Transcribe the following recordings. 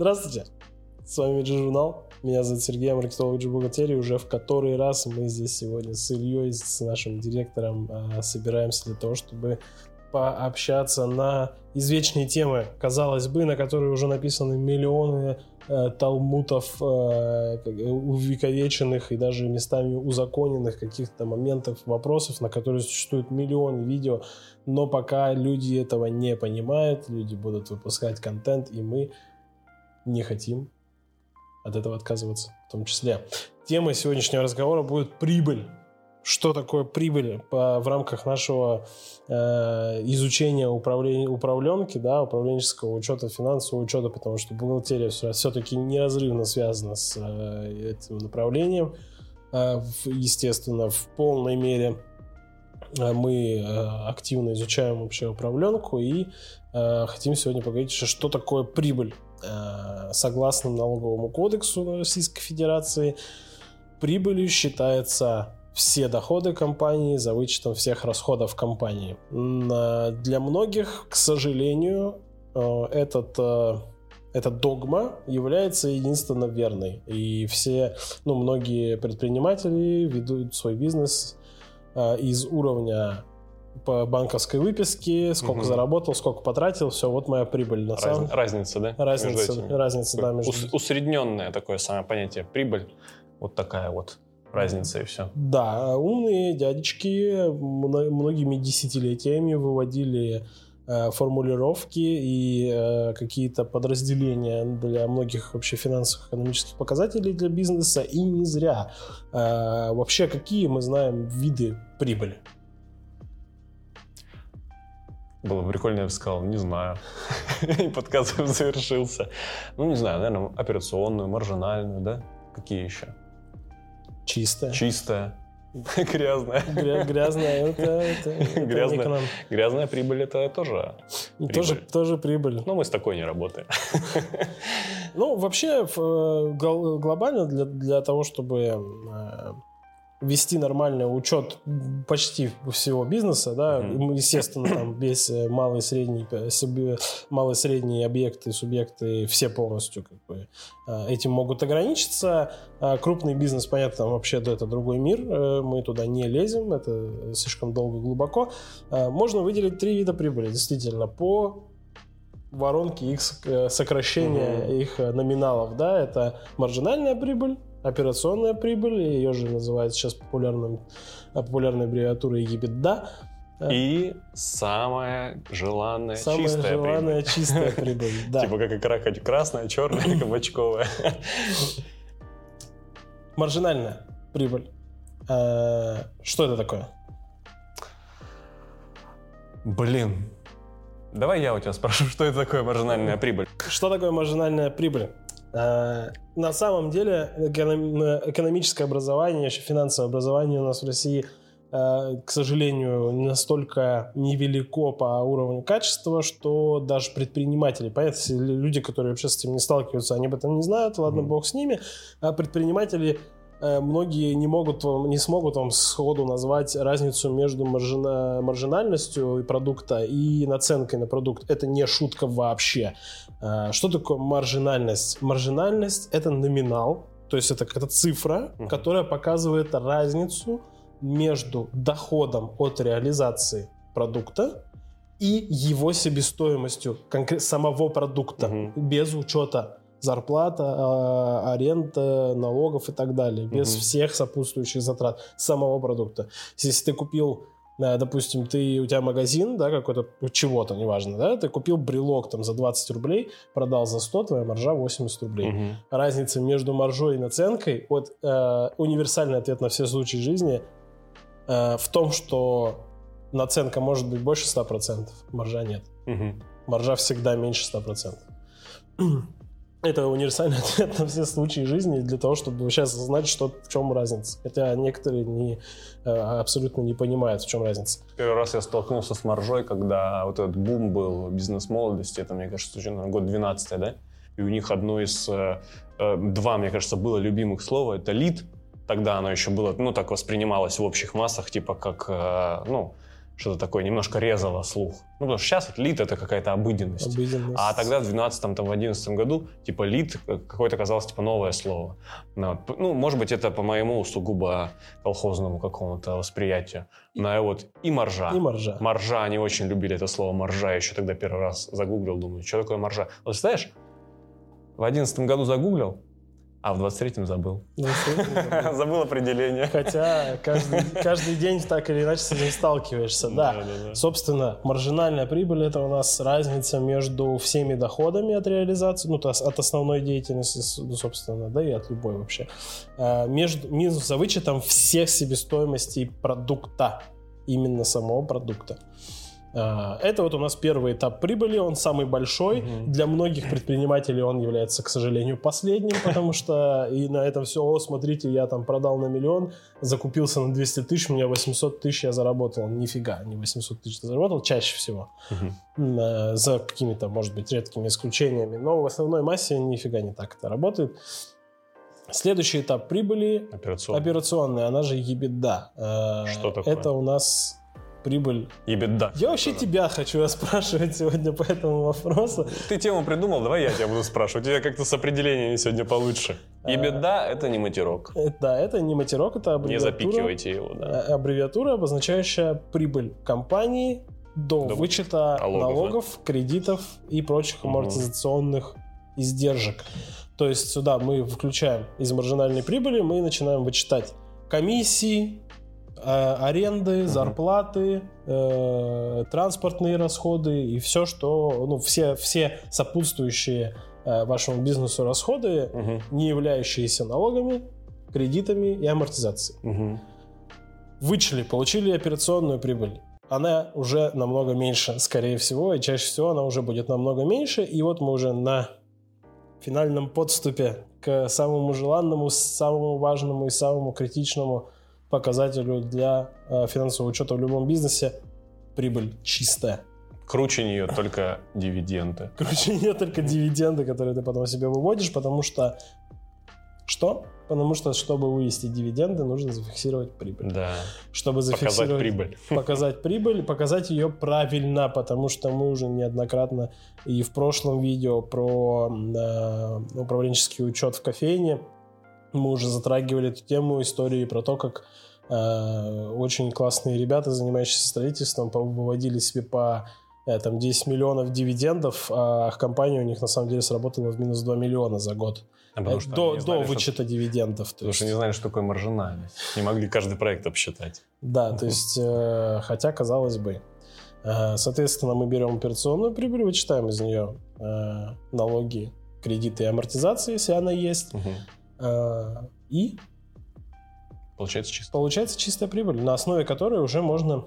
Здравствуйте, с вами G-журнал. Меня зовут Сергей, маркетолог G-бухгалтерии. Уже в который раз мы здесь сегодня с Ильей, с нашим директором, э, собираемся для того, чтобы пообщаться на извечные темы, казалось бы, на которые уже написаны миллионы э, талмутов, э, увековеченных и даже местами узаконенных каких-то моментов, вопросов, на которые существуют миллионы видео, но пока люди этого не понимают, люди будут выпускать контент, и мы не хотим от этого отказываться в том числе. Тема сегодняшнего разговора будет прибыль что такое прибыль по, в рамках нашего э, изучения управления, управленки, да, управленческого учета, финансового учета, потому что бухгалтерия все-таки неразрывно связана с э, этим направлением. Э, естественно, в полной мере э, мы э, активно изучаем вообще управленку и э, хотим сегодня поговорить, что такое прибыль. Э, согласно налоговому кодексу Российской Федерации, прибылью считается все доходы компании за вычетом всех расходов компании. Для многих, к сожалению, э, этот, э, эта догма является единственно верной. И все, ну, многие предприниматели ведут свой бизнес э, из уровня по банковской выписке, сколько угу. заработал, сколько потратил, все, вот моя прибыль. На Раз, самом... Разница, да? Разница, разница, да. Между... Усредненное такое самое понятие прибыль, вот такая вот разница и все. Да, умные дядечки многими десятилетиями выводили э, формулировки и э, какие-то подразделения для многих вообще финансовых экономических показателей для бизнеса, и не зря. Э, вообще, какие мы знаем виды прибыли? Было бы прикольно, я бы сказал, не знаю. И подкаст завершился. Ну, не знаю, наверное, операционную, маржинальную, да? Какие еще? Чистая. Чистая. Грязная. Гря- грязная, это, это, это грязная, грязная прибыль это тоже прибыль. Тоже, тоже прибыль. Но мы с такой не работаем. Ну, вообще, э, глобально для, для того, чтобы э, вести нормальный учет почти всего бизнеса, да, mm-hmm. естественно, там без э, малые средние, малые средние объекты, субъекты, все полностью как бы э, этим могут ограничиться. А крупный бизнес, понятно, там вообще это другой мир, э, мы туда не лезем, это слишком долго, глубоко. Можно выделить три вида прибыли, действительно, по воронке их сокращения mm-hmm. их номиналов, да, это маржинальная прибыль, операционная прибыль, ее же называют сейчас популярным, популярной аббревиатурой EBITDA. И самая желанная самая чистая желанная прибыль. чистая прибыль, да. Типа как икра, красная, черная, кабачковая. Маржинальная прибыль. А, что это такое? Блин, Давай я у тебя спрошу, что это такое маржинальная прибыль? Что такое маржинальная прибыль? На самом деле экономическое образование, еще финансовое образование у нас в России, э, к сожалению, настолько невелико по уровню качества, что даже предприниматели, понятно, люди, которые вообще с этим не сталкиваются, они об этом не знают, ладно, mm-hmm. бог с ними, а предприниматели многие не могут вам, не смогут вам сходу назвать разницу между маржина, маржинальностью продукта и наценкой на продукт. Это не шутка вообще. Э, что такое маржинальность? Маржинальность — это номинал, то есть это какая-то цифра, uh-huh. которая показывает разницу между доходом от реализации продукта и его себестоимостью самого продукта uh-huh. без учета зарплата, а, аренда, налогов и так далее, без угу. всех сопутствующих затрат самого продукта. Если ты купил э, допустим, ты, у тебя магазин, да, какой-то, чего-то, неважно, да, ты купил брелок там за 20 рублей, продал за 100, твоя маржа 80 рублей. Угу. Разница между маржой и наценкой, вот э, универсальный ответ на все случаи жизни э, в том, что наценка может быть больше 100%, маржа нет. Угу. Маржа всегда меньше 100%. Это универсальный ответ на все случаи жизни для того, чтобы сейчас знать, что, в чем разница. Хотя некоторые не, э, абсолютно не понимают, в чем разница. Первый раз я столкнулся с маржой, когда вот этот бум был бизнес-молодости, это, мне кажется, наверное, год 12 да? И у них одно из, э, э, два, мне кажется, было любимых слова, это лид. Тогда оно еще было, ну, так воспринималось в общих массах, типа как, ну, что-то такое немножко резало слух. Ну, потому что сейчас вот лид это какая-то обыденность. Обыденность. А тогда в 12 там, в 11 году, типа, лид какое-то казалось, типа, новое слово. Ну, ну, может быть, это по моему сугубо колхозному какому-то восприятию. Но вот и маржа. И маржа. Маржа, они очень любили это слово маржа. Я еще тогда первый раз загуглил, думаю, что такое маржа. Вот знаешь, в 11 году загуглил, а в 23-м забыл. Забыл определение. Хотя каждый, каждый день так или иначе с этим сталкиваешься, да. Собственно, маржинальная прибыль это у нас разница между всеми доходами от реализации, ну, то есть от основной деятельности, ну, собственно, да, и от любой вообще. А, Между, минус за вычетом всех себестоимостей продукта, именно самого продукта. А, Это вот у нас первый этап прибыли, он самый большой. Мгм. Для многих предпринимателей он является, к сожалению, последним, потому что и на этом все, о, смотрите, я там продал на миллион, закупился на 200 тысяч, у меня 800 тысяч я заработал. Нифига, не 800 тысяч ты заработал, чаще всего. Э, За какими-то, может быть, редкими исключениями. Но в основной массе нифига не так это работает. Следующий этап прибыли Операционный. операционная, она же EBITDA. Э, Что такое? Это у нас прибыль. Ебеда. Я вообще тебя хочу спрашивать сегодня по этому вопросу. Ты тему придумал, давай я тебя буду спрашивать. У тебя как-то с определениями сегодня получше. А. Ебеда — это не матерок. Э, Да, это не матерок, это Не аббревиатура. запикивайте его, да. Э, Аббревиатура, обозначающая прибыль компании до, До вычета налогов, налогов, кредитов и прочих амортизационных издержек. То есть сюда мы включаем из маржинальной прибыли, мы начинаем вычитать комиссии, э, аренды, зарплаты, э, транспортные расходы и все, что, ну, все, все сопутствующие э, вашему бизнесу расходы, Мгм. не являющиеся налогами, кредитами и амортизацией. Мгм. Вычли, получили операционную прибыль. Она уже намного меньше, скорее всего, и чаще всего она уже будет намного меньше. И вот мы уже на финальном подступе к самому желанному, самому важному и самому критичному показателю для э, финансового учета в любом бизнесе – прибыль чистая. Круче нее только дивиденды. Короче, нет только дивиденды, которые ты потом себе выводишь, потому что... Что? Потому что, чтобы вывести дивиденды, нужно зафиксировать прибыль. Да. Чтобы Показать зафиксировать прибыль. показать прибыль, показать ее правильно, потому что мы уже неоднократно и в прошлом видео про э, управленческий учет в кофейне мы уже затрагивали эту тему истории про то, как э, очень классные ребята, занимающиеся строительством, выводили себе по э, там 10 миллионов дивидендов, а компания у них на самом деле сработала в минус 2 миллиона за год. А потому Э, что до до знали, что- вычета дивидендов. то Потому что есть. не знали, что такое маржинальность. Не могли каждый проект обсчитать. Да, то есть, э, хотя, казалось бы. Э, соответственно, мы берем операционную прибыль, вычитаем из нее э, налоги, кредиты и амортизации, если она есть. Мгм. Э, и Получается чисто. получается чистая прибыль, на основе которой уже можно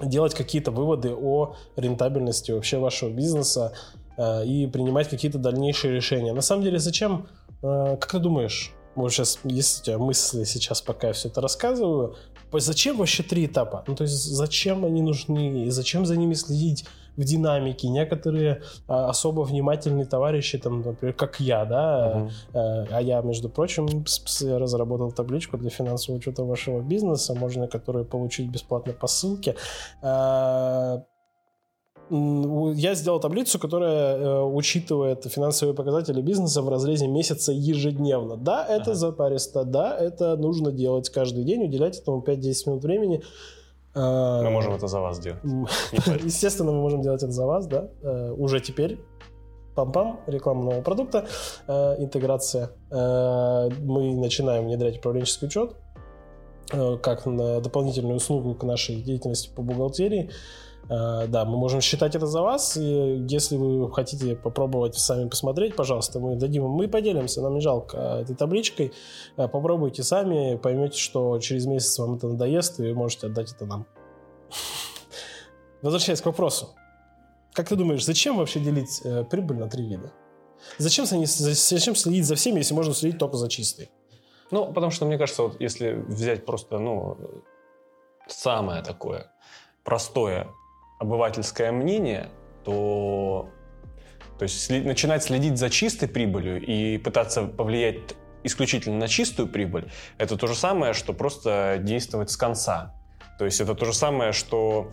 делать какие-то выводы о рентабельности вообще вашего бизнеса э, и принимать какие-то дальнейшие решения. На самом деле, зачем, э, как ты думаешь, вот сейчас, если у тебя мысли сейчас, пока я все это рассказываю, зачем вообще три этапа? Ну, то есть, зачем они нужны? И зачем за ними следить в динамике? Некоторые а, особо внимательные товарищи, там, например, как я, да. Э, А я, между прочим, разработал табличку для финансового учета вашего бизнеса, можно которую получить бесплатно по ссылке. Э, Я сделал таблицу, которая э, учитывает финансовые показатели бизнеса в разрезе месяца ежедневно. Да, это Ага. запаристо, да, это нужно делать каждый день, уделять этому 5-10 минут времени. Э, Мы можем это за вас парься. Естественно, мы можем делать это за вас, да, э, уже теперь. Пам-пам, реклама нового продукта, э, интеграция. Мы начинаем внедрять управленческий учет как на дополнительную услугу к нашей деятельности по бухгалтерии. Э, да, мы можем считать это за вас, и если вы хотите попробовать сами посмотреть, пожалуйста, мы дадим, мы поделимся, нам не жалко э, этой табличкой. Э, Попробуйте сами, поймете, что через месяц вам это надоест, и вы можете отдать это нам. Возвращаясь к вопросу. Как ты думаешь, зачем вообще делить э, прибыль на три вида? Зачем, за- за- зачем следить за всеми, если можно следить только за чистой? Ну, потому что, мне кажется, вот если взять просто, ну, самое такое простое обывательское мнение, то, то есть сли- начинать следить за чистой прибылью и пытаться повлиять исключительно на чистую прибыль, это то же самое, что просто действовать с конца. То есть это то же самое, что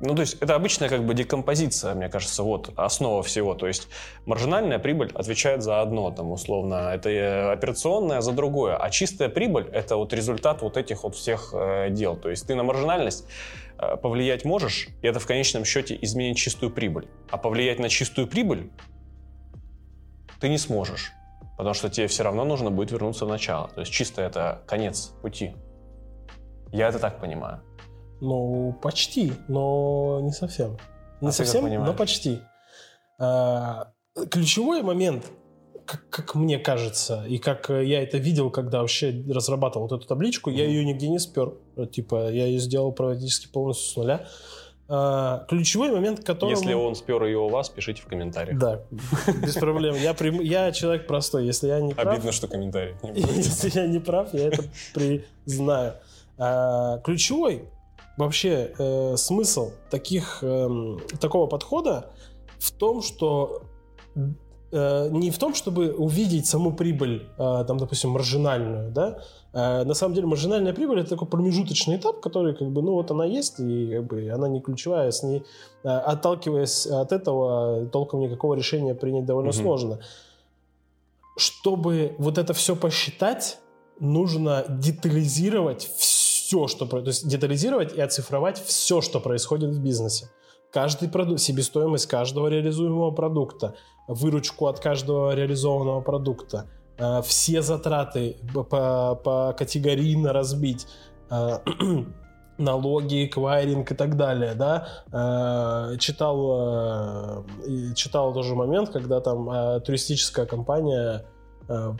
ну, то есть это обычная как бы декомпозиция, мне кажется, вот основа всего. То есть маржинальная прибыль отвечает за одно, там, условно, это э, операционная за другое, а чистая прибыль — это вот результат вот этих вот всех э, дел. То есть ты на маржинальность э, повлиять можешь, и это в конечном счете изменить чистую прибыль. А повлиять на чистую прибыль ты не сможешь, потому что тебе все равно нужно будет вернуться в начало. То есть чисто это конец пути. Я это так понимаю. Ну, почти, но не совсем. Не А совсем, но почти. А, ключевой момент, как, как мне кажется, и как э, я это видел, когда вообще разрабатывал вот эту табличку, я Мгм. ее нигде не спер. Типа, я ее сделал практически полностью с нуля. А, ключевой момент, который... Если он спер ее у вас, пишите в комментариях. Да, без проблем. Я, прим- я человек простой. Если я не прав... Обидно, что комментарий. Если я не прав, я это признаю. А, ключевой вообще э, смысл таких, эм, такого подхода в том, что э, не в том, чтобы увидеть саму прибыль, э, там, допустим, маржинальную, да, Э, на самом деле маржинальная прибыль это такой промежуточный этап, который как бы, ну вот она есть и как бы она не ключевая, с ней э, отталкиваясь от этого толком никакого решения принять довольно Мгм. сложно. Чтобы вот это все посчитать, нужно детализировать все, что про- то есть детализировать и оцифровать все, что происходит в бизнесе. Каждый продукт, себестоимость каждого реализуемого продукта, выручку от каждого реализованного продукта, э, все затраты по, по, категорийно разбить, э, налоги, эквайринг и так далее, да, Э, читал, читал тоже момент, когда там туристическая компания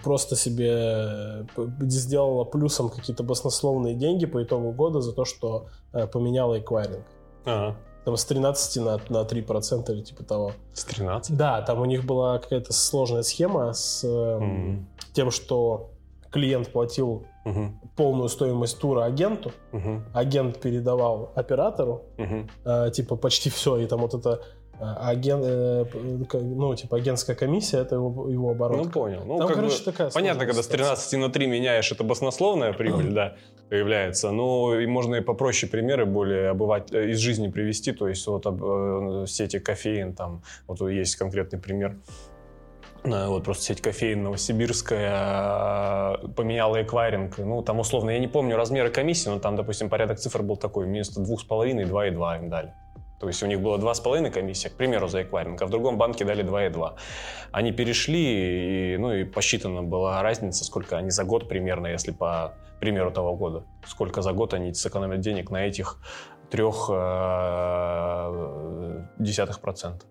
просто себе э, сделала плюсом какие-то баснословные деньги по итогу года за то, что э, поменяла эквайринг. Ага. Там с 13 на, на 3% или типа того. С 13? Да, там у них была какая-то сложная схема с э, Мгм. тем, что клиент платил Мгм. полную стоимость тура агенту, Мгм. агент передавал оператору, Мгм. э, типа почти все, и там вот это э, агент, э, ну типа агентская комиссия, это его, его оборот. Ну, понял. Ну, Там, как короче, бы, такая понятно, когда с ситуация. 13 на 3 меняешь, это баснословная прибыль, да, появляется. Но и можно и попроще примеры более обывать, э, из жизни привести. То есть вот об, э, сети кофеин, там, вот есть конкретный пример. Вот просто сеть кофеин новосибирская поменяла эквайринг. Ну, там условно, я не помню размеры комиссии, но там, допустим, порядок цифр был такой. Вместо 2,5 2,2 им дали. То есть у них было 2,5 комиссия, к примеру, за эквайринг, а в другом банке дали 2,2. Они перешли, и, ну и посчитана была разница, сколько они за год примерно, если по примеру того года, сколько за год они сэкономят денег на этих трех э, десятых процента.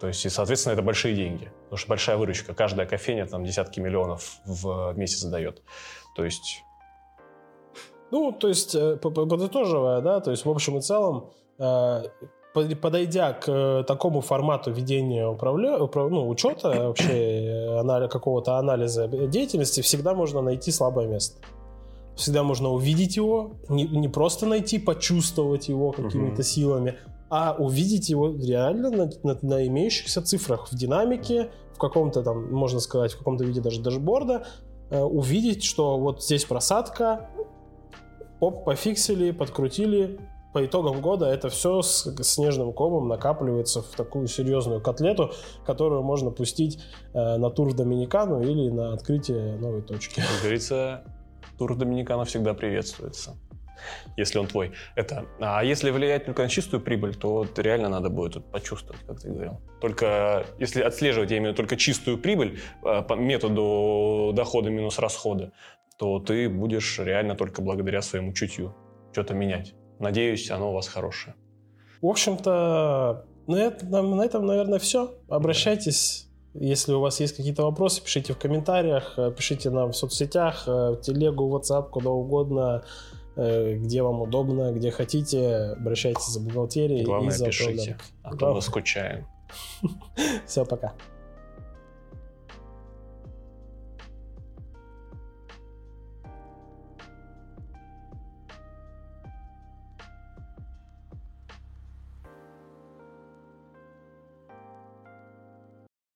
То есть, и, соответственно, это большие деньги. Потому что большая выручка. Каждая кофейня там десятки миллионов в месяц дает. То есть, Ну, то есть, э, по- по- подытоживая, да, то есть, в общем и целом, подойдя к э, такому формату ведения управля... управ- ну, учета, вообще э, анали- какого-то анализа деятельности, всегда можно найти слабое место. Всегда можно увидеть его, не, не просто найти, почувствовать его какими-то Мгм. силами, а увидеть его реально на, на- на имеющихся цифрах, в динамике, в каком-то там, можно сказать, в каком-то виде даже дашборда, э, увидеть, что вот здесь просадка, оп, пофиксили, подкрутили. По итогам года это все с снежным комом накапливается в такую серьезную котлету, которую можно пустить э, на тур в Доминикану или на открытие новой точки. как говорится, тур Доминикана всегда приветствуется. Если он твой. Это. А если влиять только на чистую прибыль, то вот реально надо будет тут почувствовать, как ты говорил. Только если отслеживать, я имею в виду только чистую прибыль э, по методу дохода минус расходы, то ты будешь реально только благодаря своему чутью что-то менять. Надеюсь, оно у вас хорошее. В общем-то, на этом, на этом наверное, все. Обращайтесь. Если у вас есть какие-то вопросы, пишите в комментариях, э, пишите нам в соцсетях, э, в телегу, в WhatsApp, куда угодно, э, где вам удобно, где хотите. Обращайтесь за бухгалтерией Главное, и за пишите, управлением. а то мы скучаем. Все, пока.